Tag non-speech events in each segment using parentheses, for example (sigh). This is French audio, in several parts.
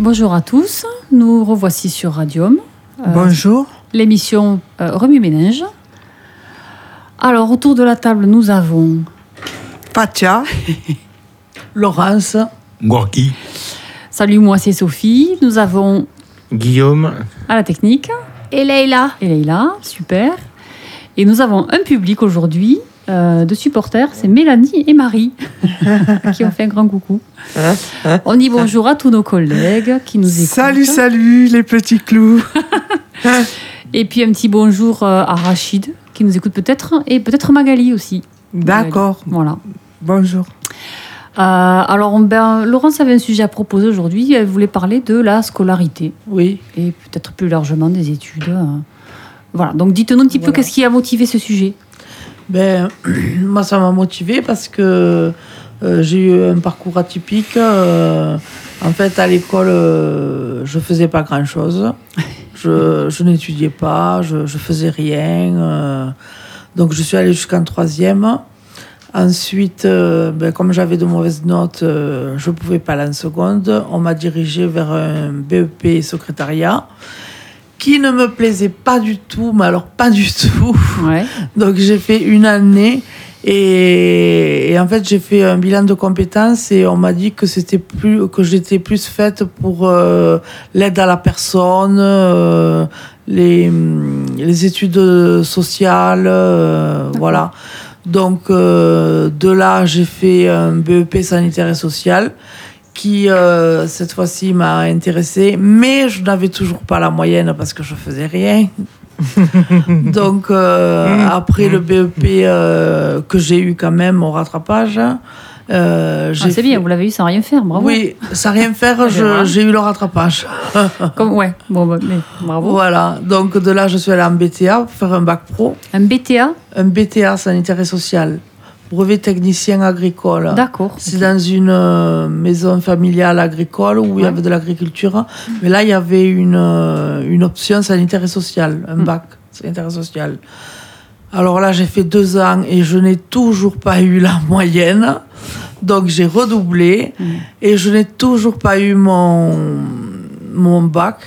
Bonjour à tous, nous revoici sur Radium. Euh, Bonjour. L'émission euh, Remue Ménage. Alors, autour de la table, nous avons. (laughs) Patia. (laughs) Laurence. Gorky. Salut, moi c'est Sophie. Nous avons. Guillaume. À la technique. Et Leïla. Et Leïla, super. Et nous avons un public aujourd'hui euh, de supporters, c'est Mélanie et Marie (laughs) qui ont fait un grand coucou. On dit bonjour à tous nos collègues qui nous écoutent. Salut, salut les petits clous. (laughs) et puis un petit bonjour euh, à Rachid qui nous écoute peut-être et peut-être Magali aussi. D'accord. Voilà. Bonjour. Euh, alors, ben, Laurence avait un sujet à proposer aujourd'hui. Elle voulait parler de la scolarité. Oui. Et peut-être plus largement des études. Voilà. Donc, dites-nous un petit peu qu'est-ce qui a motivé ce sujet. Ben, (clears throat) moi, ça m'a motivé parce que euh, j'ai eu un parcours atypique. Euh, en fait, à l'école, euh, je faisais pas grand-chose. (laughs) Je, je n'étudiais pas, je, je faisais rien. euh. donc, je suis allée jusqu'en troisième. Ensuite, ben, comme j'avais de mauvaises notes, je ne pouvais pas aller en seconde. On m'a dirigé vers un BEP secrétariat qui ne me plaisait pas du tout, mais alors pas du tout. Ouais. (laughs) Donc j'ai fait une année et, et en fait j'ai fait un bilan de compétences et on m'a dit que c'était plus que j'étais plus faite pour euh, l'aide à la personne, euh, les, les études sociales, euh, voilà. Donc de là j'ai fait un BEP sanitaire et social qui euh, cette fois-ci m'a intéressée, mais je n'avais toujours pas la moyenne parce que je faisais rien. (laughs) Donc euh, après le BEP euh, que j'ai eu quand même au rattrapage, euh, Ah, c'est bien, vous l'avez eu sans rien faire, bravo. Oui, sans rien faire, (laughs) je- Voilà. j'ai eu le rattrapage. (laughs) Comme, ouais, bon, bah, mais bravo. Voilà, donc de là je suis allée en BTA pour faire un bac pro, Un BTA un BTA sanitaire et social, brevet technicien agricole. D'accord. C'est dans une euh, maison familiale agricole où il y avait de l'agriculture. Mais là, il y avait une, euh, une option sanitaire et sociale, un Mm. bac sanitaire et social. Alors là, j'ai fait deux ans et je n'ai toujours pas eu la (laughs) moyenne. Donc j'ai redoublé Mm. et je n'ai toujours pas eu mon, mon bac.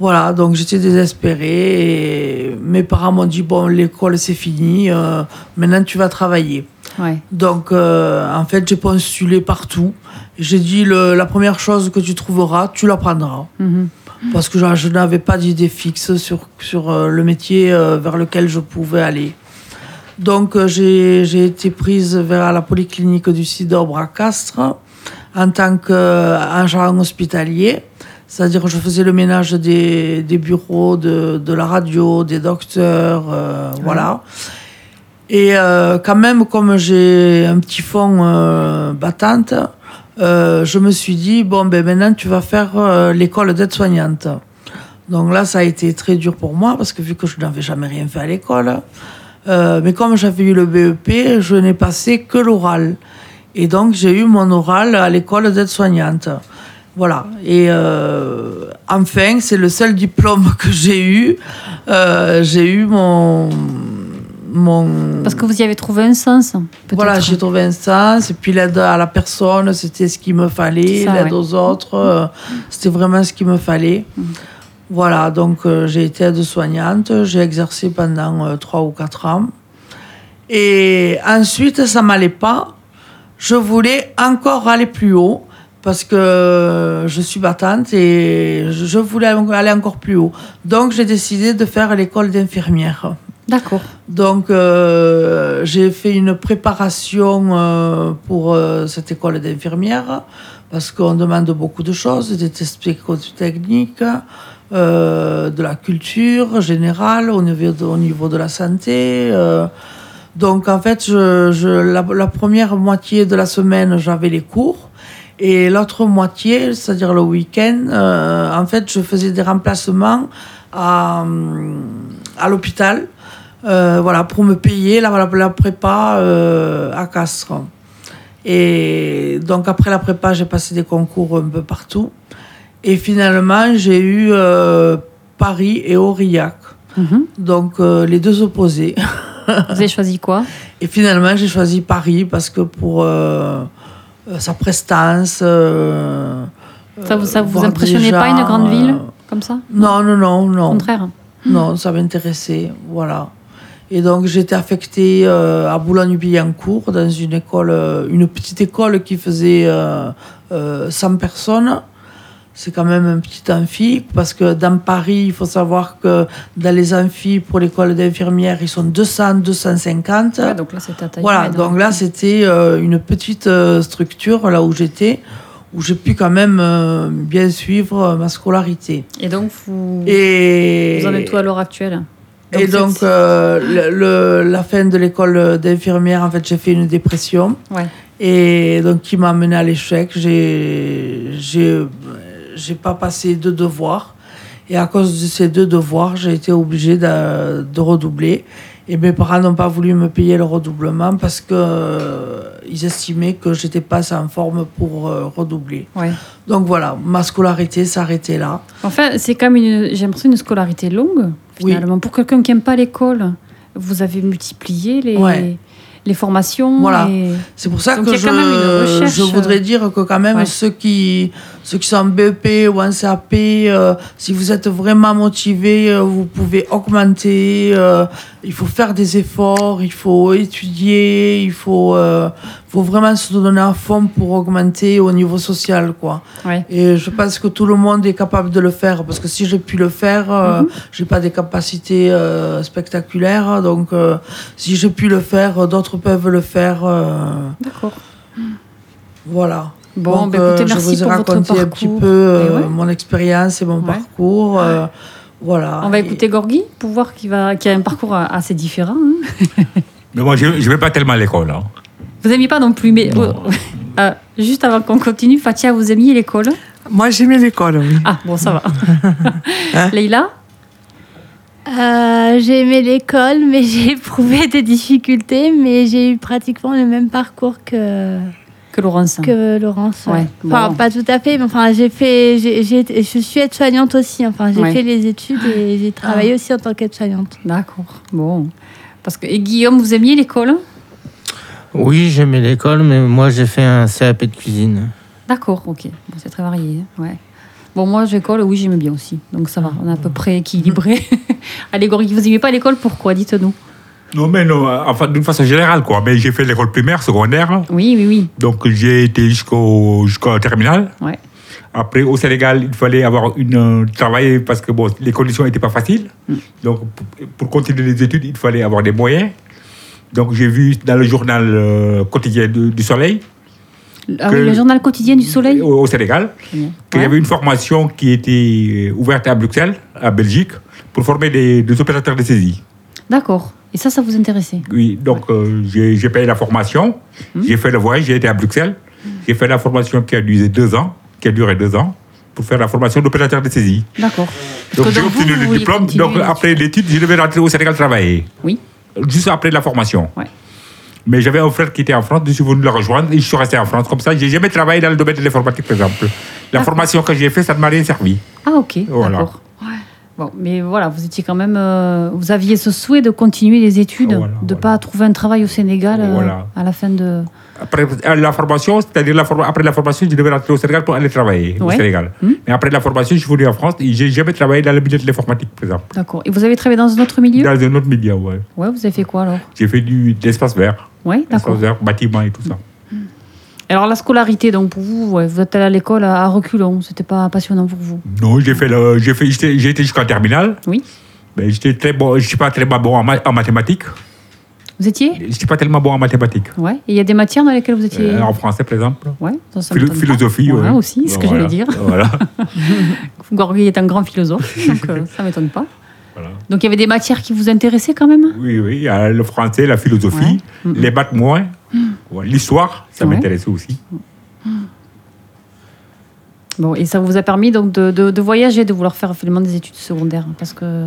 Voilà, donc j'étais désespérée. Et mes parents m'ont dit, bon, l'école c'est fini, euh, maintenant tu vas travailler. Ouais. Donc, euh, en fait, j'ai postulé partout. J'ai dit, le- la première chose que tu trouveras, tu la prendras. Mhm. Parce que je, je n'avais pas d'idée fixe sur, sur euh, le métier vers lequel je pouvais aller. Donc, j'ai été prise vers la polyclinique du Cidre à Castres en tant qu'agent hospitalier. C'est-à-dire que je faisais le ménage des, des bureaux, de, de la radio, des docteurs, euh, voilà. Et euh, quand même, comme j'ai un petit fond euh, battante, euh, je me suis dit, bon, ben maintenant tu vas faire l'école d'aide-soignante. Donc là, ça a été très dur pour moi, parce que vu que je n'avais jamais rien fait à l'école, mais comme j'avais eu le BEP, je n'ai passé que l'oral. Et donc, j'ai eu mon oral à l'école d'aide-soignante. Voilà. Et euh, enfin, c'est le seul diplôme (laughs) que j'ai eu. Euh, j'ai eu mon. mon Parce que vous y avez trouvé un sens, voilà, j'ai trouvé un sens. Et puis l'aide à la personne, c'était ce qu'il me fallait. L'aide ouais. aux autres, euh, c'était vraiment ce qu'il me fallait. Mm. Voilà, donc j'ai été aide-soignante. J'ai exercé pendant trois ou quatre ans. Et ensuite, ça m'allait pas. Je voulais encore aller plus haut parce que je suis battante et je voulais aller encore plus haut. Donc, j'ai décidé de faire l'école d'infirmière. D'accord. Donc, euh, j'ai fait une préparation euh, pour euh, cette école d'infirmière parce qu'on demande beaucoup de choses, des tests psychotechniques, euh, de la culture générale au niveau de, au niveau de la santé. donc, en fait, je, je- la, la première moitié de la semaine, j'avais les cours. Et l'autre moitié, c'est-à-dire le week-end, euh, en fait, je faisais des remplacements à, hum, à l'hôpital euh, voilà, pour me payer la, la, la prépa euh, à Castres. Et donc après la prépa, j'ai passé des concours un peu partout. Et finalement, j'ai eu euh, Paris et Aurillac. Mhm. Donc euh, les deux opposés. Vous avez choisi quoi? Et finalement, j'ai choisi Paris parce que pour euh, euh, sa prestance, euh, Ça vous, ça vous impressionnait pas une grande ville euh, comme ça? Non, non, non, Au non. contraire. Non, ça m'intéressait, voilà. Et donc j'étais affectée euh, à Boulogne-Billancourt dans une école, euh, une petite école qui faisait euh, euh, 100 personnes. C'est quand même un petit amphi parce que dans Paris, il faut savoir que dans les amphis pour l'école d'infirmière, ils sont 200, 250. Ouais, donc là, c'était à taille Voilà, donc là c'était euh, une petite euh, structure là où j'étais, où j'ai pu quand même euh, bien suivre ma scolarité. Et donc, vous, Et, vous en êtes où à l'heure actuelle? Et donc êtes- euh, le, le- la fin de l'école d'infirmière, en fait j'ai fait une dépression Ouais. et donc qui m'a amené à l'échec. J'ai j'ai pas passé deux devoirs et à cause de ces deux devoirs, j'ai été obligée de, de redoubler. Et mes parents n'ont pas voulu me payer le redoublement parce que euh, estimaient que j'étais pas en forme pour euh, redoubler. Ouais. Donc voilà, ma scolarité s'arrêtait là. Enfin, c'est même, une, j'ai l'impression, une scolarité longue, Oui. finalement. Pour quelqu'un qui n'aime pas l'école, vous avez multiplié les, Ouais. Les formations. Voilà. et- C'est pour ça Donc, que je, voudrais dire que quand même Ouais. ceux, qui, ceux qui sont en BEP ou en CAP, euh, si vous êtes vraiment motivé, euh, vous pouvez augmenter. euh, il faut faire des efforts, il faut étudier, il faut, faut vraiment se donner à fond pour augmenter au niveau social. Quoi. Ouais. Et je pense que tout le monde est capable de le faire parce que si j'ai pu le faire, euh, Mhm. j'ai pas des capacités euh, spectaculaires. Donc, euh, si j'ai pu le faire, d'autres peuvent le faire. euh, D'accord. voilà. Bon, Donc, euh, écoutez, je merci vous ai pour raconté un petit peu euh, Et ouais. mon expérience et mon Ouais. parcours. euh, voilà. On va Et- écouter Gorgui pour voir qu'il va, a un parcours assez différent. hein. (laughs) Mais moi, je ne vais pas tellement à l'école. hein. Vous n'aimiez pas non plus, mais Non. (laughs) Euh, juste avant qu'on continue, Fatia, vous aimiez l'école? Moi, j'aimais l'école, oui. Ah, bon, ça va. (laughs) Hein? Leïla? Euh, j'ai aimé l'école, mais (laughs) j'ai éprouvé des difficultés, mais j'ai eu pratiquement le même parcours que, Que Laurence. que Laurence. Ouais, Enfin, bon. pas tout à fait, mais enfin, j'ai fait, j'ai, j'ai je suis aide-soignante aussi. Enfin, j'ai Ouais. fait les études et j'ai travaillé aussi en tant qu'aide-soignante. D'accord. Bon. Parce que, et Guillaume, vous aimiez l'école? Oui, j'aimais l'école, mais moi j'ai fait un CAP de cuisine. D'accord, ok. Bon, c'est très varié. Ouais. Bon, moi, l'école, oui, j'aimais bien aussi. Donc ça va, on est à peu près équilibré. (laughs) Allez, Gorgui, vous n'aimez pas l'école, pourquoi Dites-nous? Non, mais non, enfin, d'une façon générale, quoi. Mais j'ai fait l'école primaire, secondaire. Oui, oui, oui. Donc, j'ai été jusqu'au jusqu'au terminal. Ouais. Après, au Sénégal, il fallait avoir une euh, travail parce que bon, les conditions n'étaient pas faciles. Mm. Donc, pour continuer les études, il fallait avoir des moyens. Donc, j'ai vu dans le journal euh, quotidien du, du Soleil, Ah Que- oui, le journal quotidien du Soleil au, au Sénégal, bien. qu'il y avait une formation qui était euh, ouverte à Bruxelles, à Belgique, pour former des, des opérateurs de saisie. D'accord. Et ça, ça vous intéressait? Oui, donc euh, j'ai payé la formation, Hmm. j'ai fait le voyage, j'ai été à Bruxelles, j'ai fait la formation qui a duré deux ans, qui a duré deux ans, pour faire la formation d'opérateur de saisie. D'accord. Donc j'ai obtenu vous le diplôme, donc après l'étude, je devais rentrer au Sénégal travailler, Oui. Juste après la formation. Ouais. Mais j'avais un frère qui était en France, je suis venu le rejoindre et je suis resté en France. Comme ça, j'ai jamais travaillé dans le domaine de l'informatique, par exemple. La D'accord. formation que j'ai faite, ça ne m'a rien servi. Ah, ok. Voilà. D'accord. Bon, mais voilà, vous étiez quand même. euh, vous aviez ce souhait de continuer les études, Voilà, de voilà. pas trouver un travail au Sénégal euh, Voilà. à la fin de. Après la formation, c'est-à-dire la forma- après la formation, je devais rentrer au Sénégal pour aller travailler au Ouais. Sénégal. Hmm. Mais après la formation, je suis venu en France et j'ai jamais travaillé dans le milieu de l'informatique, par exemple. D'accord. Et vous avez travaillé dans un autre milieu? Dans un autre milieu, ouais. Ouais, vous avez fait quoi alors? J'ai fait du, de l'espace vert, Ouais, d'accord. l'espace vert, bâtiment et tout ça. Alors la scolarité, donc pour vous, ouais, vous êtes allé à l'école à, à reculons, c'était pas passionnant pour vous? Non, j'ai fait le, j'ai fait, j'étais- j'ai été jusqu'en terminale. Oui. Mais j'étais très bon, je suis pas tellement bon en, ma- en mathématiques. Vous étiez Je suis pas tellement bon en mathématiques. Ouais. Et il y a des matières dans lesquelles vous étiez. Euh, en français, par exemple. Ouais, ça, ça Philo- philosophie, Ouais, ouais. aussi, ce que Voilà. j'allais dire. Voilà. (laughs) Gorgui est un grand philosophe, donc euh, ça m'étonne pas. Voilà. Donc il y avait des matières qui vous intéressaient quand même? Oui, oui, le français, la philosophie, Ouais. Mm. les maths moins, Ouais, l'histoire, ça m'intéressait aussi. Bon, et ça vous a permis donc de, de, de voyager, de vouloir faire finalement des études secondaires, parce que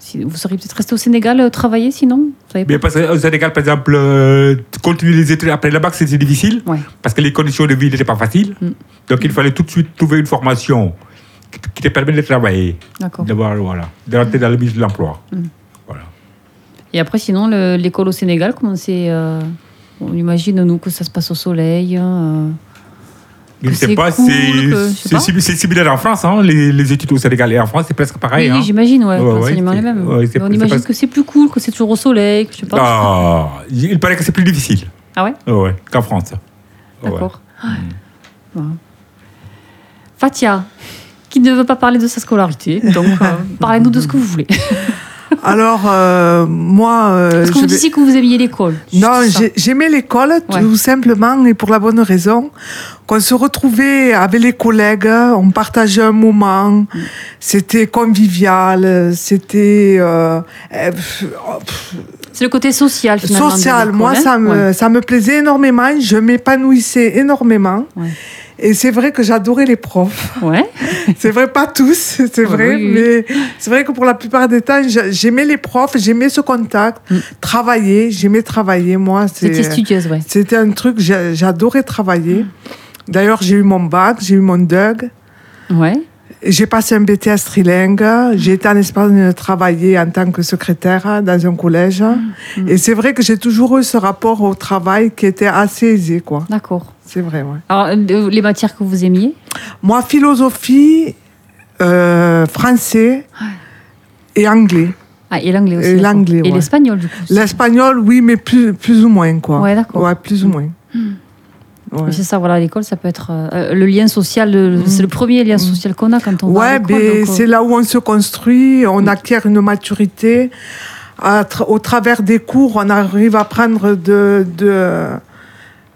si, vous seriez peut-être resté au Sénégal euh, travailler sinon vous Mais parce qu'au Sénégal, par exemple, euh, continuer les études après le bac, c'était difficile, Ouais. parce que les conditions de vie n'étaient pas faciles. Mm. Donc il fallait tout de suite trouver une formation qui, qui te permet de travailler, d'avoir, voilà, de rentrer dans le milieu de l'emploi. Mm. Voilà. Et après, sinon, le- l'école au Sénégal, comment c'est euh, On imagine, nous, que ça se passe au soleil. euh, Je ne que sais c'est pas, cool, c'est similaire en France, hein, les, les études au Sénégal et en France, c'est presque pareil. Oui, hein. j'imagine, ouais. Ouais, ouais, l'enseignement est le c'est- même. ouais, c'est- Mais on imagine que c'est plus cool, que c'est toujours au soleil, que je sais pas. Ah, il paraît que c'est plus difficile Ah ouais Ouais, qu'en France. Ouais. D'accord. Ouais. Fatia, qui ne veut pas parler de sa scolarité, donc euh, (laughs) parlez-nous de ce que vous voulez. Alors, euh, moi. euh, Parce que je disiez que vous aimiez l'école. Non, j'aimais l'école Ouais. tout simplement et pour la bonne raison qu'on se retrouvait avec les collègues, on partageait un moment, Mm. c'était convivial, c'était euh, euh, C'est le côté social, finalement. social. Moi, ça me, Ouais. ça me plaisait énormément, je m'épanouissais énormément. Ouais. Et c'est vrai que j'adorais les profs. Ouais. (laughs) C'est vrai, pas tous, c'est vrai, oui, mais c'est vrai que pour la plupart des temps, j'a- j'aimais les profs, j'aimais ce contact, Mm. travailler, j'aimais travailler, moi. C'était studieuse, ouais. C'était un truc, j'a- j'adorais travailler. D'ailleurs, j'ai eu mon bac, j'ai eu mon DUG, Ouais. j'ai passé un BTS trilingue, j'ai été en Espagne travailler en tant que secrétaire dans un collège. Mm. Et c'est vrai que j'ai toujours eu ce rapport au travail qui était assez aisé, quoi. D'accord. C'est vrai, ouais. Alors, euh, les matières que vous aimiez? Moi, philosophie, euh, français et anglais. Ah, et l'anglais aussi. Et l'anglais, Et ouais. l'espagnol, du coup. L'espagnol, oui, mais plus, plus ou moins, quoi. Ouais, d'accord. Ouais, plus ou moins. Ouais. C'est ça, voilà, l'école, ça peut être euh, le lien social, Mm. c'est le premier lien social qu'on a quand on va à Ouais, l'école. euh, c'est là où on se construit, on acquiert une maturité. Tra- au travers des cours, on arrive à prendre de, de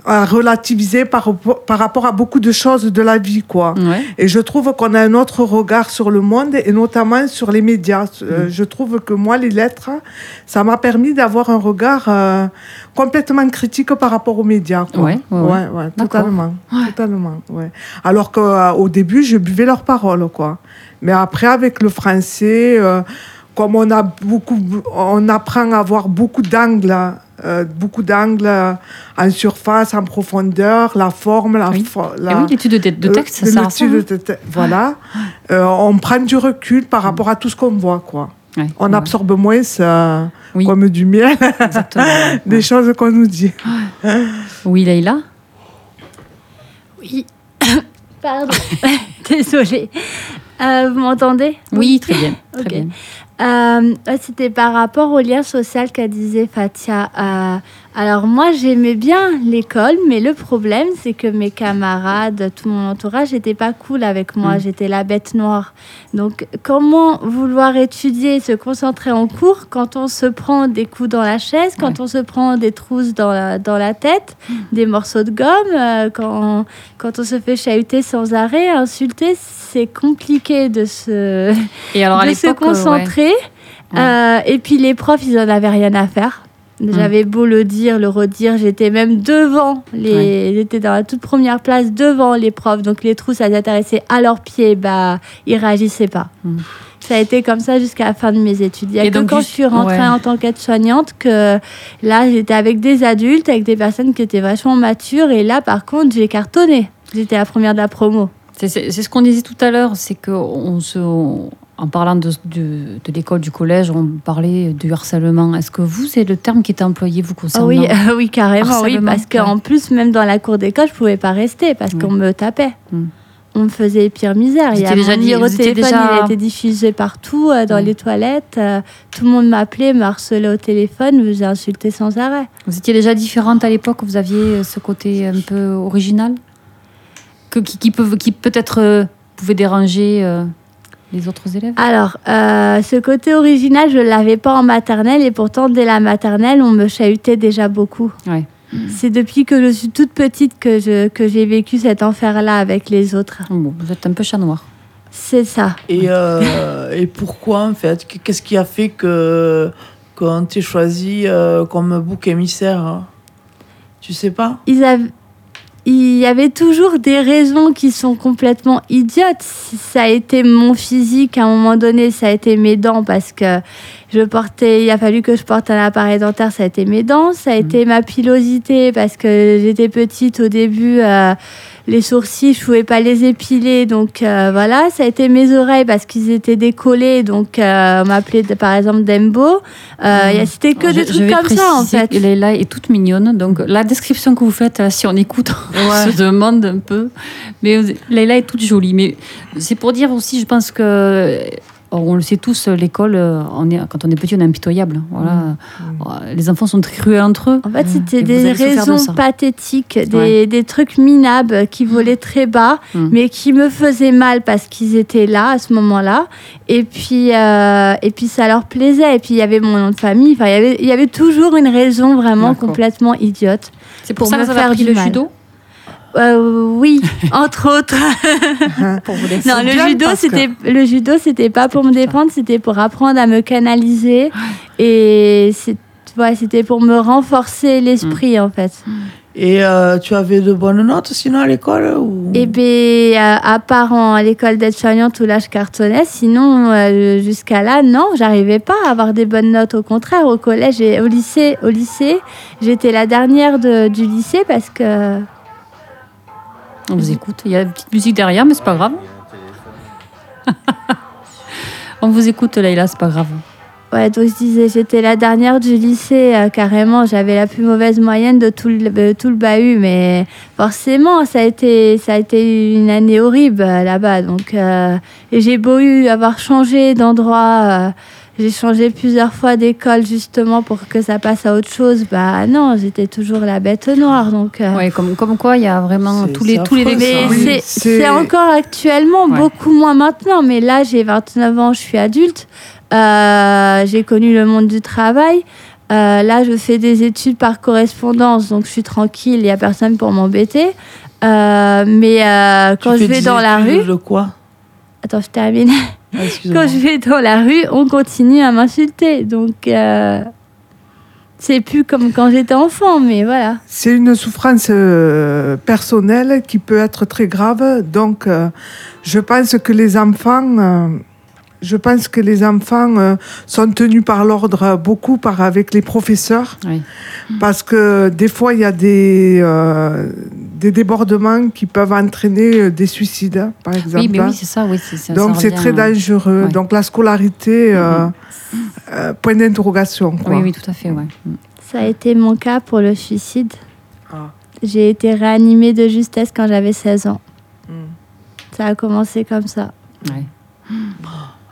à relativiser par, par rapport à beaucoup de choses de la vie, quoi. Ouais. Et je trouve qu'on a un autre regard sur le monde et notamment sur les médias. Mm. Euh, Je trouve que moi, les lettres, ça m'a permis d'avoir un regard euh, complètement critique par rapport aux médias. Quoi. Ouais, ouais, ouais. ouais, totalement, totalement. Ouais. Alors qu'au début, je buvais leurs paroles, quoi. Mais après, avec le français, euh, comme on a beaucoup, on apprend à avoir beaucoup d'angles. Euh, beaucoup d'angles euh, en surface, en profondeur, la forme, la, Oui. fo- Et la, oui, l'étude de, de euh, texte, ça à ça. l'étude de te- Voilà. Euh, on prend du recul par rapport à tout ce qu'on voit, quoi. Ouais, On ouais, absorbe moins ça, Oui. comme du miel, (laughs) des choses qu'on nous dit. (laughs) Oui, Leïla? Oui. (coughs) Pardon. (laughs) Désolée. Euh, vous m'entendez? Oui, très bien. Très bien. Euh, C'était par rapport au lien social qu'a disait Fatia. Euh, alors moi, j'aimais bien l'école, mais le problème, c'est que mes camarades, tout mon entourage, n'étaient pas cool avec moi. Mm. J'étais la bête noire. Donc, comment vouloir étudier, se concentrer en cours quand on se prend des coups dans la chaise, quand on se prend des trousses dans la, dans la tête, des morceaux de gomme, euh, quand, quand on se fait chahuter sans arrêt, insulter, c'est compliqué de se Et alors, à de se euh, ouais. concentrer. Euh, et puis les profs, ils en avaient rien à faire. J'avais beau le dire, le redire, j'étais même devant les, j'étais dans la toute première place devant les profs. Donc les trous, ça les intéressait à leurs pieds, bah ils réagissaient pas. Mm. Ça a été comme ça jusqu'à la fin de mes études. Il y a Et que donc, quand je suis rentrée ouais. en tant qu'aide-soignante que là j'étais avec des adultes, avec des personnes qui étaient vachement matures. Et là par contre, j'ai cartonné. J'étais la première de la promo. C'est ce qu'on disait tout à l'heure, c'est que on se, on- en parlant de, de, de l'école, du collège, on parlait du harcèlement. Est-ce que vous, c'est le terme qui est employé vous Ah concernant oui, (laughs) oui, carrément, oui, parce qu'en plus, même dans la cour d'école, je pouvais pas rester parce qu'on me tapait. Mm. On me faisait pire misère. Vous Il y a étiez mon déjà dit- étiez téléphone, déjà- il diffusé partout, euh, dans Mm. les toilettes. euh, tout le monde m'appelait, me harcelait au téléphone, me faisait insulter sans arrêt. Vous étiez déjà différente à l'époque, vous aviez euh, ce côté un peu original? Que, qui, qui peut, qui peut-être pouvait déranger les autres élèves Alors, euh, ce côté original, je l'avais pas en maternelle et pourtant, dès la maternelle, on me chahutait déjà beaucoup. Ouais. C'est depuis que je suis toute petite que je- que j'ai vécu cet enfer-là avec les autres. Bon, vous êtes un peu chat noir. C'est ça. Et, euh, (laughs) et pourquoi, en fait? Qu'est-ce qui a fait que qu'on t'ait choisi euh, comme bouc émissaire hein? Tu sais pas? Ils avaient- il y avait toujours des raisons qui sont complètement idiotes. Ça a été mon physique à un moment donné, ça a été mes dents parce que je portais, il a fallu que je porte un appareil dentaire, ça a été mes dents. Ça a été ma pilosité parce que j'étais petite au début. euh, les sourcils, je pouvais pas les épiler, donc euh, voilà. Ça a été mes oreilles parce qu'ils étaient décollés, donc euh, on m'appelait par exemple Dembo. Euh, il y a- C'était que des trucs comme ça en fait. Leïla est toute mignonne. Donc, la description que vous faites, là, si on écoute, (laughs) on se demande un peu. Mais Leïla est toute jolie. Mais c'est pour dire aussi, je pense que. On le sait tous, l'école, euh, on est, quand on est petit, on est impitoyable. Voilà. Euh, Les enfants sont très cruels entre eux. En fait, c'était vous des de raisons ça. pathétiques, des, Ouais. des trucs minables qui volaient très bas, Mm. mais qui me faisaient mal parce qu'ils étaient là à ce moment-là. Et puis, euh, et puis ça leur plaisait. Et puis il y avait mon nom de famille. Enfin, il y avait, il y avait toujours une raison vraiment complètement idiote. C'est pour, Pour ça que me avez faire du le mal. judo? Euh, oui, (laughs) entre autres. pour vous. Non, le judo, parce que- c'était le judo, c'était pas pour me défendre, c'était pour apprendre à me canaliser et c'est ouais, c'était pour me renforcer l'esprit en fait. Et euh, tu avais de bonnes notes sinon à l'école ou... Et bien, à, à part en- à l'école d'aide-soignante où là je cartonnais, sinon euh, jusqu'à là, non, j'arrivais pas à avoir des bonnes notes. Au contraire, au collège et au lycée, au lycée, j'étais la dernière de- du lycée parce que On vous écoute. Il y a une petite musique derrière, mais c'est pas grave. (laughs) on vous écoute, Leïla, c'est pas grave. Ouais, donc je disais, j'étais la dernière du lycée, euh, carrément. J'avais la plus mauvaise moyenne de tout le, tout le bahut, mais forcément, ça a été, ça a été une année horrible euh, là-bas. Donc, euh, j'ai beau eu avoir changé d'endroit, j'ai changé plusieurs fois d'école justement pour que ça passe à autre chose. Bah non, j'étais toujours la bête noire. Donc, euh, Ouais, comme, comme quoi, il y a vraiment tous les, tous les. Oui, c'est- encore actuellement, Ouais. beaucoup moins maintenant. Mais là, j'ai 29 ans, je suis adulte. Euh, j'ai connu le monde du travail. Euh, là, je fais des études par correspondance, donc je suis tranquille, il n'y a personne pour m'embêter. Euh, mais euh, Tu quand je fais vais des dans la rue, De quoi? Attends, je termine. Ah. Quand je vais dans la rue, on continue à m'insulter. Donc, euh, c'est plus comme quand j'étais enfant, mais voilà. C'est une souffrance euh, personnelle qui peut être très grave. Donc, euh, je pense que les enfants, euh, je pense que les enfants euh, sont tenus par l'ordre beaucoup par avec les professeurs, Oui. parce que des fois il y a des euh, des débordements qui peuvent entraîner euh, des suicides, hein, par exemple. Oui, mais oui, c'est ça. Oui, c'est ça. Donc ça c'est très euh, dangereux. ouais. Donc la scolarité, euh, euh, point d'interrogation. quoi. Oui, oui, tout à fait. Ouais. Ça a été mon cas pour le suicide. Ah. J'ai été réanimée de justesse quand j'avais 16 ans. Mm. Ça a commencé comme ça. Ouais.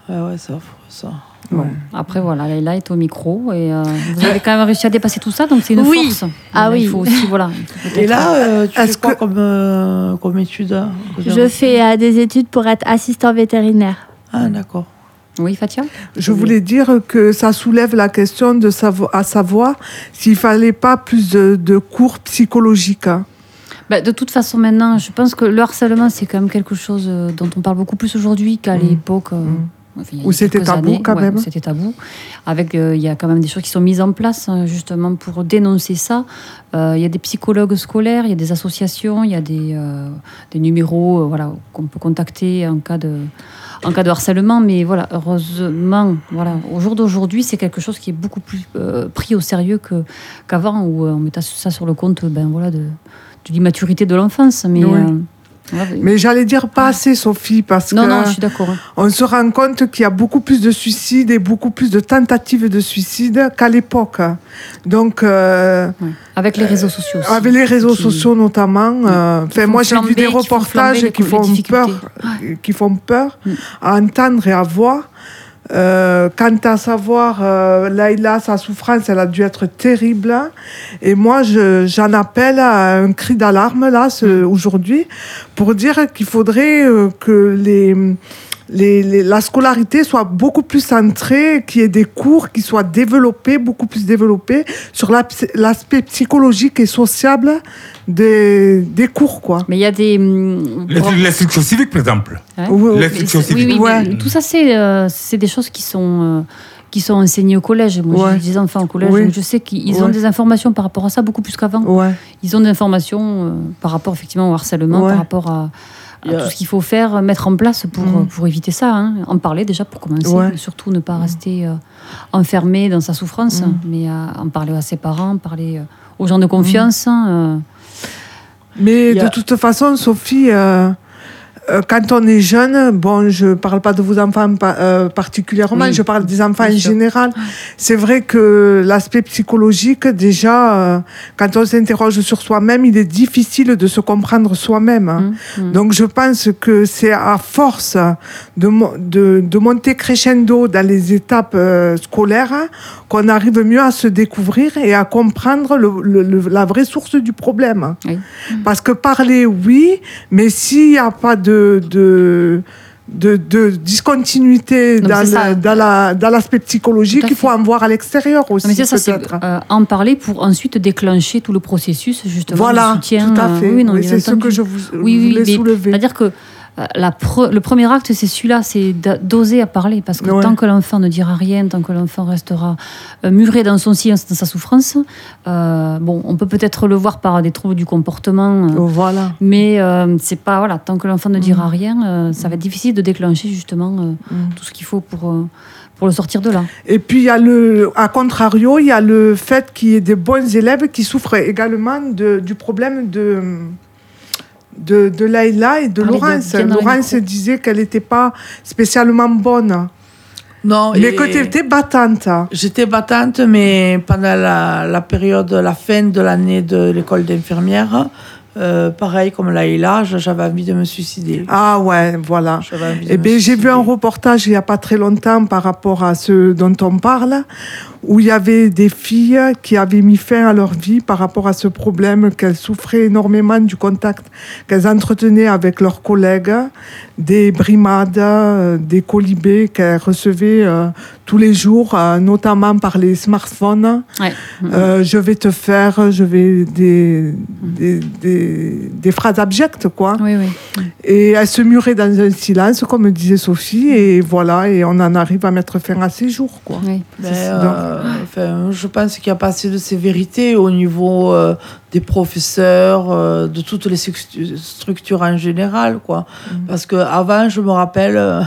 Ah ouais, c'est affreux ça. Bon. Après, voilà, Leïla est au micro et euh, vous avez (laughs) quand même réussi à dépasser tout ça, donc c'est une Oui. force. Ah Il oui. faut aussi, voilà. il Et là, euh, tu Est-ce fais quoi que- comme, euh, comme étude hein, Je fais euh, des études pour être assistant vétérinaire. Ah, d'accord. Oui, Fatia? Je voulais dire que ça soulève la question de savo- à savoir s'il fallait pas plus de, de cours psychologiques. hein. Bah, de toute façon, maintenant, je pense que le harcèlement, c'est quand même quelque chose euh, dont on parle beaucoup plus aujourd'hui qu'à Mm. l'époque. euh, Mm. Enfin, Où c'était tabou, années. quand Ouais, même. C'était tabou. Avec, euh, il y a quand même des choses qui sont mises en place hein, justement pour dénoncer ça. Euh, Il y a des psychologues scolaires, il y a des associations, il y a des, euh, des numéros euh, voilà, qu'on peut contacter en cas de en cas de harcèlement, mais voilà, heureusement, voilà, au jour d'aujourd'hui, c'est quelque chose qui est beaucoup plus euh, pris au sérieux que qu'avant, où euh, on mettait ça sur le compte, ben voilà, de, de l'immaturité de l'enfance. Mais, Oui. Voilà, Mais j'allais dire pas assez, Sophie, parce non, que non, je suis d'accord. hein. on se rend compte qu'il y a beaucoup plus de suicides et beaucoup plus de tentatives de suicide qu'à l'époque. Donc, euh, Ouais. Avec les réseaux sociaux. aussi. avec les réseaux Qui- sociaux notamment, euh, enfin, moi j'ai vu des qui font reportages qui font peur, qui font peur à entendre et à voir. Euh, quant à savoir, euh, Laïla, sa souffrance, elle a dû être terrible. Et moi, je- j'en appelle à un cri d'alarme là, ce- aujourd'hui, pour dire qu'il faudrait euh, que les, les, les- la scolarité soit beaucoup plus centrée, qu'il y ait des cours qui soient développés, beaucoup plus développés sur la l'aspect psychologique et sociable des, des cours, quoi. Mais il y a des. hum, L'instru- L'instruction civique, par exemple. Hein Oui, oui. L'instruction Oui, civique. oui, Ouais. mais tout ça, c'est euh, c'est des choses qui sont, euh, qui sont enseignées au collège. Moi, Ouais. j'ai des enfants au collège, Oui. donc je sais qu'ils ont Ouais. des informations par rapport à ça beaucoup plus qu'avant. Ouais. Ils ont des informations euh, par rapport effectivement au harcèlement, Ouais. par rapport à, tout ce qu'il faut faire, euh, mettre en place pour, Mhm. euh, pour éviter ça. hein. En parler déjà pour commencer, Ouais. mais surtout ne pas rester euh, enfermé dans sa souffrance, Mhm. mais en parler à ses parents, parler euh, aux gens de confiance. hein, euh. Mais de toute façon, Sophie, quand on est jeune, bon, je parle pas de vos enfants euh, particulièrement, Oui, je parle des enfants bien en sûr. général. C'est vrai que l'aspect psychologique, déjà, euh, quand on s'interroge sur soi-même, il est difficile de se comprendre soi-même. Mmh, mmh. Donc je pense que c'est à force de, de, de monter crescendo dans les étapes euh, scolaires qu'on arrive mieux à se découvrir et à comprendre le- le- le- la vraie source du problème. Oui. Parce que parler, oui, mais s'il n'y a pas de, de, de, de discontinuité Non, dans, le- dans la- dans l'aspect psychologique, il faut en voir à l'extérieur aussi. Non, mais c'est ça, c'est euh, en parler pour ensuite déclencher tout le processus justement Voilà, de soutien. tout à euh, fait. oui, non, Oui, bien c'est ce que je vous, Oui, oui, voulais mais soulever. C'est-à-dire que euh, la pre- le premier acte, c'est celui-là, c'est d'oser à parler. Parce que Ouais. tant que l'enfant ne dira rien, tant que l'enfant restera euh, muré dans son silence, dans sa souffrance, euh, bon, on peut peut-être le voir par des troubles du comportement. euh, Voilà. Mais euh, c'est pas voilà, tant que l'enfant ne dira Mm. rien, euh, ça va être difficile de déclencher justement euh, Mm. tout ce qu'il faut pour euh, pour le sortir de là. Et puis, il y a le, à contrario, il y a le fait qu'il y ait des bons élèves qui souffrent également de, du problème de, de, de Laïla et de bien- Laurence. Laurence disait qu'elle n'était pas spécialement bonne, Non, mais que tu étais battante. J'étais battante, mais pendant la, la période, la fin de l'année de l'école d'infirmière, euh, pareil comme Laïla, j'avais envie de me suicider. Ah ouais, voilà. Eh bien, j'ai vu un reportage il n'y a pas très longtemps par rapport à ce dont on parle, où il y avait des filles qui avaient mis fin à leur vie par rapport à ce problème, qu'elles souffraient énormément du contact qu'elles entretenaient avec leurs collègues, des brimades, euh, des colibés qu'elles recevaient euh, tous les jours, euh, notamment par les smartphones. Ouais. Euh, je vais te faire, je vais des, des, des, des phrases abjectes, quoi. Oui, oui. Et elle se murait dans un silence, comme disait Sophie, et voilà, et on en arrive à mettre fin à ses jours, quoi. oui. Euh, enfin, je pense qu'il n'y a pas assez de sévérité au niveau euh, des professeurs, euh, de toutes les structu- structures en général. Quoi. Parce qu'avant, je me rappelle,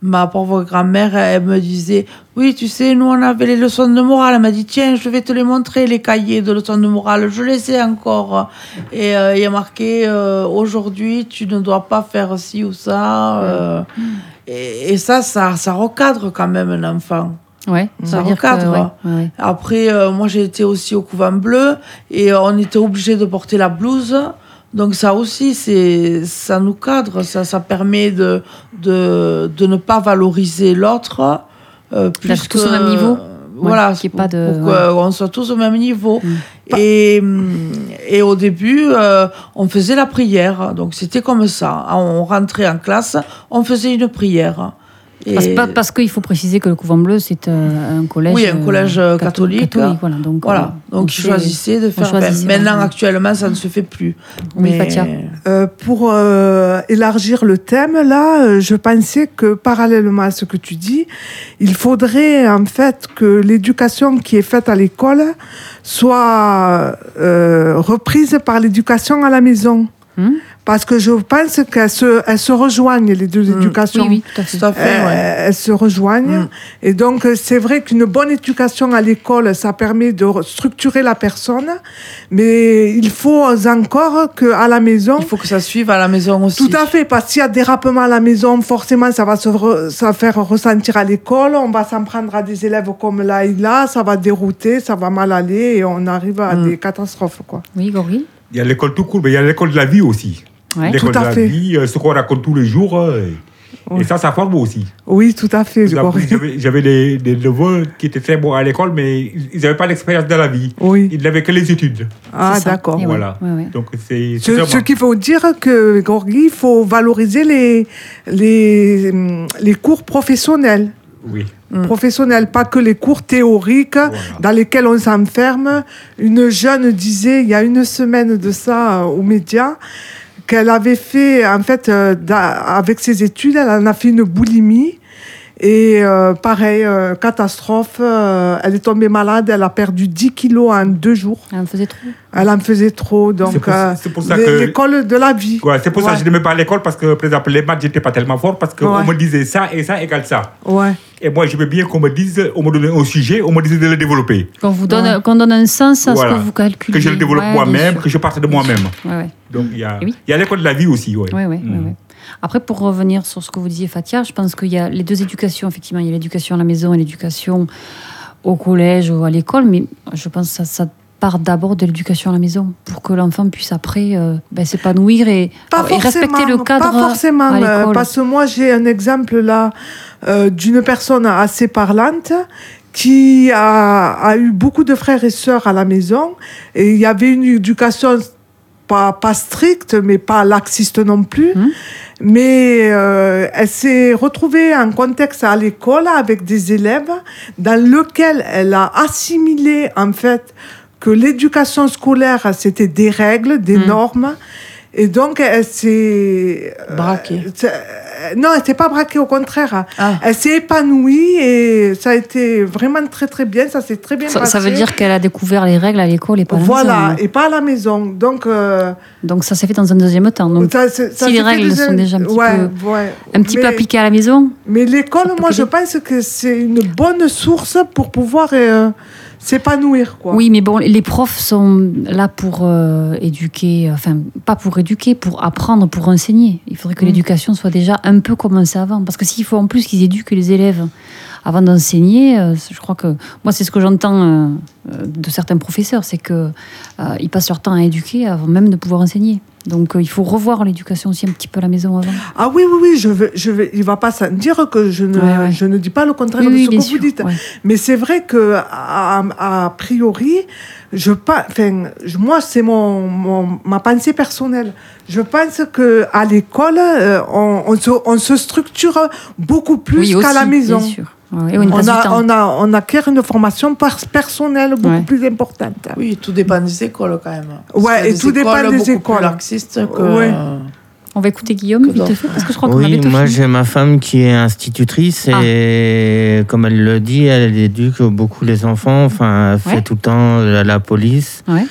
ma pauvre grand-mère, elle me disait Oui, tu sais, nous, on avait les leçons de morale. Elle m'a dit Tiens, je vais te les montrer, les cahiers de leçons de morale. Je les ai encore. Et euh, il y a marqué euh, Aujourd'hui, tu ne dois pas faire ci ou ça. euh, et, et ça, ça, ça recadre quand même un enfant. Ouais, Ça ça veut dire que, recadre. ouais, ouais, ouais. Après, euh, moi, j'ai été aussi au couvent bleu et euh, on était obligé de porter la blouse. Donc ça aussi, c'est, ça nous cadre, ça, ça permet de, de, de ne pas valoriser l'autre euh, plus D'être tous que- au même niveau Voilà, pas de- pour ouais. qu'on soit tous au même niveau. Mm. Et, hum, et au début, euh, on faisait la prière. Donc c'était comme ça. On rentrait en classe, on faisait une prière. Et- Parce, pas- parce qu'il faut préciser que le couvent bleu, c'est euh, un collège. Oui, un collège, euh, catho- catholique. voilà, donc, Voilà, euh, donc on ils choisissaient de faire. choisissait, ben, maintenant, actuellement, ça ne se fait plus. Oui, Fatia. Euh, pour euh, élargir le thème, là, euh, je pensais que parallèlement à ce que tu dis, il faudrait en fait que l'éducation qui est faite à l'école soit euh, reprise par l'éducation à la maison. Hmm Parce que je pense qu'elles se, elles se rejoignent, les deux Hmm. éducations. Oui, oui, tout à fait. Tout à fait, Euh, ouais. Elles se rejoignent. Mm. Et donc, c'est vrai qu'une bonne éducation à l'école, ça permet de re- structurer la personne. Mais il faut encore qu'à la maison, Il faut que ça suive à la maison aussi. tout à fait, parce qu'il y a dérapement à la maison, forcément, ça va se re- ça va faire ressentir à l'école. On va s'en prendre à des élèves comme là et là, ça va dérouter, ça va mal aller et on arrive à Mm. des catastrophes. Quoi. Oui, Gori Il y a l'école tout court, mais il y a l'école de la vie aussi. Ouais. L'école Tout à de la fait. vie, euh, ce qu'on raconte tous les jours. euh, et- Ouais. Et ça, ça forme aussi. Oui, tout à fait. J'avais des, des neveux qui étaient très bons à l'école, mais ils n'avaient pas d'expérience de la vie. Oui. Ils n'avaient que les études. Ah, d'accord. Voilà. Donc, c'est Ce, qu'il faut dire que, Gorgui, il faut valoriser les, les, les cours professionnels. Oui. Mm. Professionnels, pas que les cours théoriques Voilà. dans lesquels on s'enferme. Une jeune disait il y a une semaine de ça euh, aux médias qu'elle avait fait, en fait, euh, avec ses études, elle en a fait une boulimie. Et euh, pareil, euh, catastrophe, euh, elle est tombée malade, elle a perdu 10 kilos en deux jours. Elle me faisait trop. Elle en faisait trop, donc C'est pour- euh, ça que- l'école de la vie. Ouais, c'est pour ça que je n'aimais pas à l'école parce que, par exemple, les maths, j'étais pas tellement fort parce qu'on Ouais. me disait ça et ça égale ça. Ouais. Et moi, je veux bien qu'on me dise, on me donne un sujet, on me dise de le développer. Qu'on vous donne, qu'on donne un sens à Voilà. ce que vous calculez. Que je le développe Ouais, moi-même, que je parte de moi-même. Ouais, ouais. Donc, il y a, oui. y a l'école de la vie aussi. Ouais. Ouais, ouais, Mm. ouais, ouais. Après, pour revenir sur ce que vous disiez, Fatia, je pense qu'il y a les deux éducations, effectivement. Il y a l'éducation à la maison et l'éducation au collège ou à l'école, mais je pense que ça, ça part d'abord de l'éducation à la maison pour que l'enfant puisse après euh, ben, s'épanouir et, et respecter le cadre Pas forcément, à euh, parce que moi j'ai un exemple là euh, d'une personne assez parlante qui a, a eu beaucoup de frères et sœurs à la maison et il y avait une éducation pas, pas stricte mais pas laxiste non plus. Mhm. Mais euh, elle s'est retrouvée en contexte à l'école avec des élèves dans lequel elle a assimilé en fait que l'éducation scolaire c'était des règles, des Mhm. normes. Et donc, elle s'est. euh, Braquée. euh, non, elle s'est pas braquée, au contraire. Ah. Elle s'est épanouie et ça a été vraiment très, très bien. Ça s'est très bien Ça, passé. ça veut dire qu'elle a découvert les règles à l'école et pas à la Voilà, maison, hein. et pas à la maison. Donc, euh, Donc ça s'est fait dans un deuxième temps. Donc ça, c'est- ça si les règles sont déjà un petit ouais, peu- ouais. un petit peu Mais- appliqué à la maison. Mais l'école, moi, je pense que c'est une bonne source pour pouvoir euh, s'épanouir. quoi. Oui, mais bon, les profs sont là pour euh, éduquer, enfin, pas pour éduquer, pour apprendre, pour enseigner. Il faudrait que Mm. l'éducation soit déjà un peu commencée avant. Parce que s'il faut en plus qu'ils éduquent les élèves avant d'enseigner, euh, je crois que moi, c'est ce que j'entends euh, euh, de certains professeurs, c'est que ils passent leur temps à éduquer avant même de pouvoir enseigner. Donc, il faut revoir l'éducation aussi un petit peu à la maison avant. Ah oui, oui, oui, je vais, je vais, il va pas s'en dire que je ne, Ouais, ouais. je ne dis pas le contraire Oui, de ce que sûr, vous dites. ouais. Mais c'est vrai que a, a- a priori, je pas, enfin, moi c'est mon, mon- ma pensée personnelle. Je pense que à l'école, on, on se, on se structure beaucoup plus oui, qu'à la maison. Bien sûr. Et on a, on, a, on acquiert une formation personnelle beaucoup Ouais. plus importante. Oui, tout dépend des écoles quand même. Ouais, et tout dépend écoles des beaucoup écoles. plus laxistes que. Ouais. On va écouter Guillaume Que vite fait, parce que je crois qu'on Oui, moi j'ai ma femme qui est institutrice Ah. et comme elle le dit, elle éduque beaucoup les enfants. Enfin, elle fait Ouais. tout le temps la, la police. Ouais.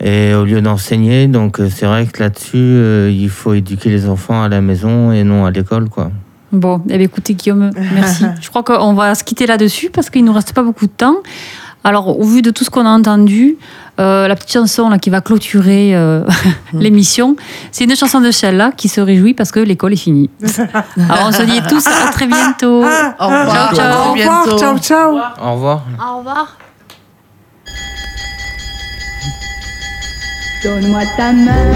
Et au lieu d'enseigner, donc euh, c'est vrai que là-dessus, euh, il faut éduquer les enfants à la maison et non à l'école, quoi. Bon, eh bien, écoutez Guillaume, merci. (laughs) Je crois qu'on va se quitter là-dessus parce qu'il nous reste pas beaucoup de temps. Alors, au vu de tout ce qu'on a entendu, euh, la petite chanson là, qui va clôturer euh, (laughs) l'émission, c'est une chanson de Sheila qui se réjouit parce que l'école est finie. (laughs) Alors, on se dit tous à très bientôt. Ah, Au revoir. Ciao, ciao. à au revoir, ciao, ciao. Au revoir. Au revoir. Donne-moi ta main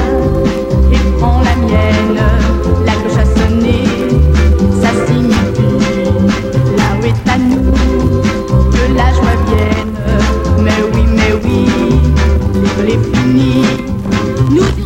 et prends la mienne. Est à nous que la joie vienne. Mais oui, mais oui, l'école est finie. Nous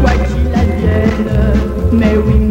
quoi qu'il advienne. Mais oui,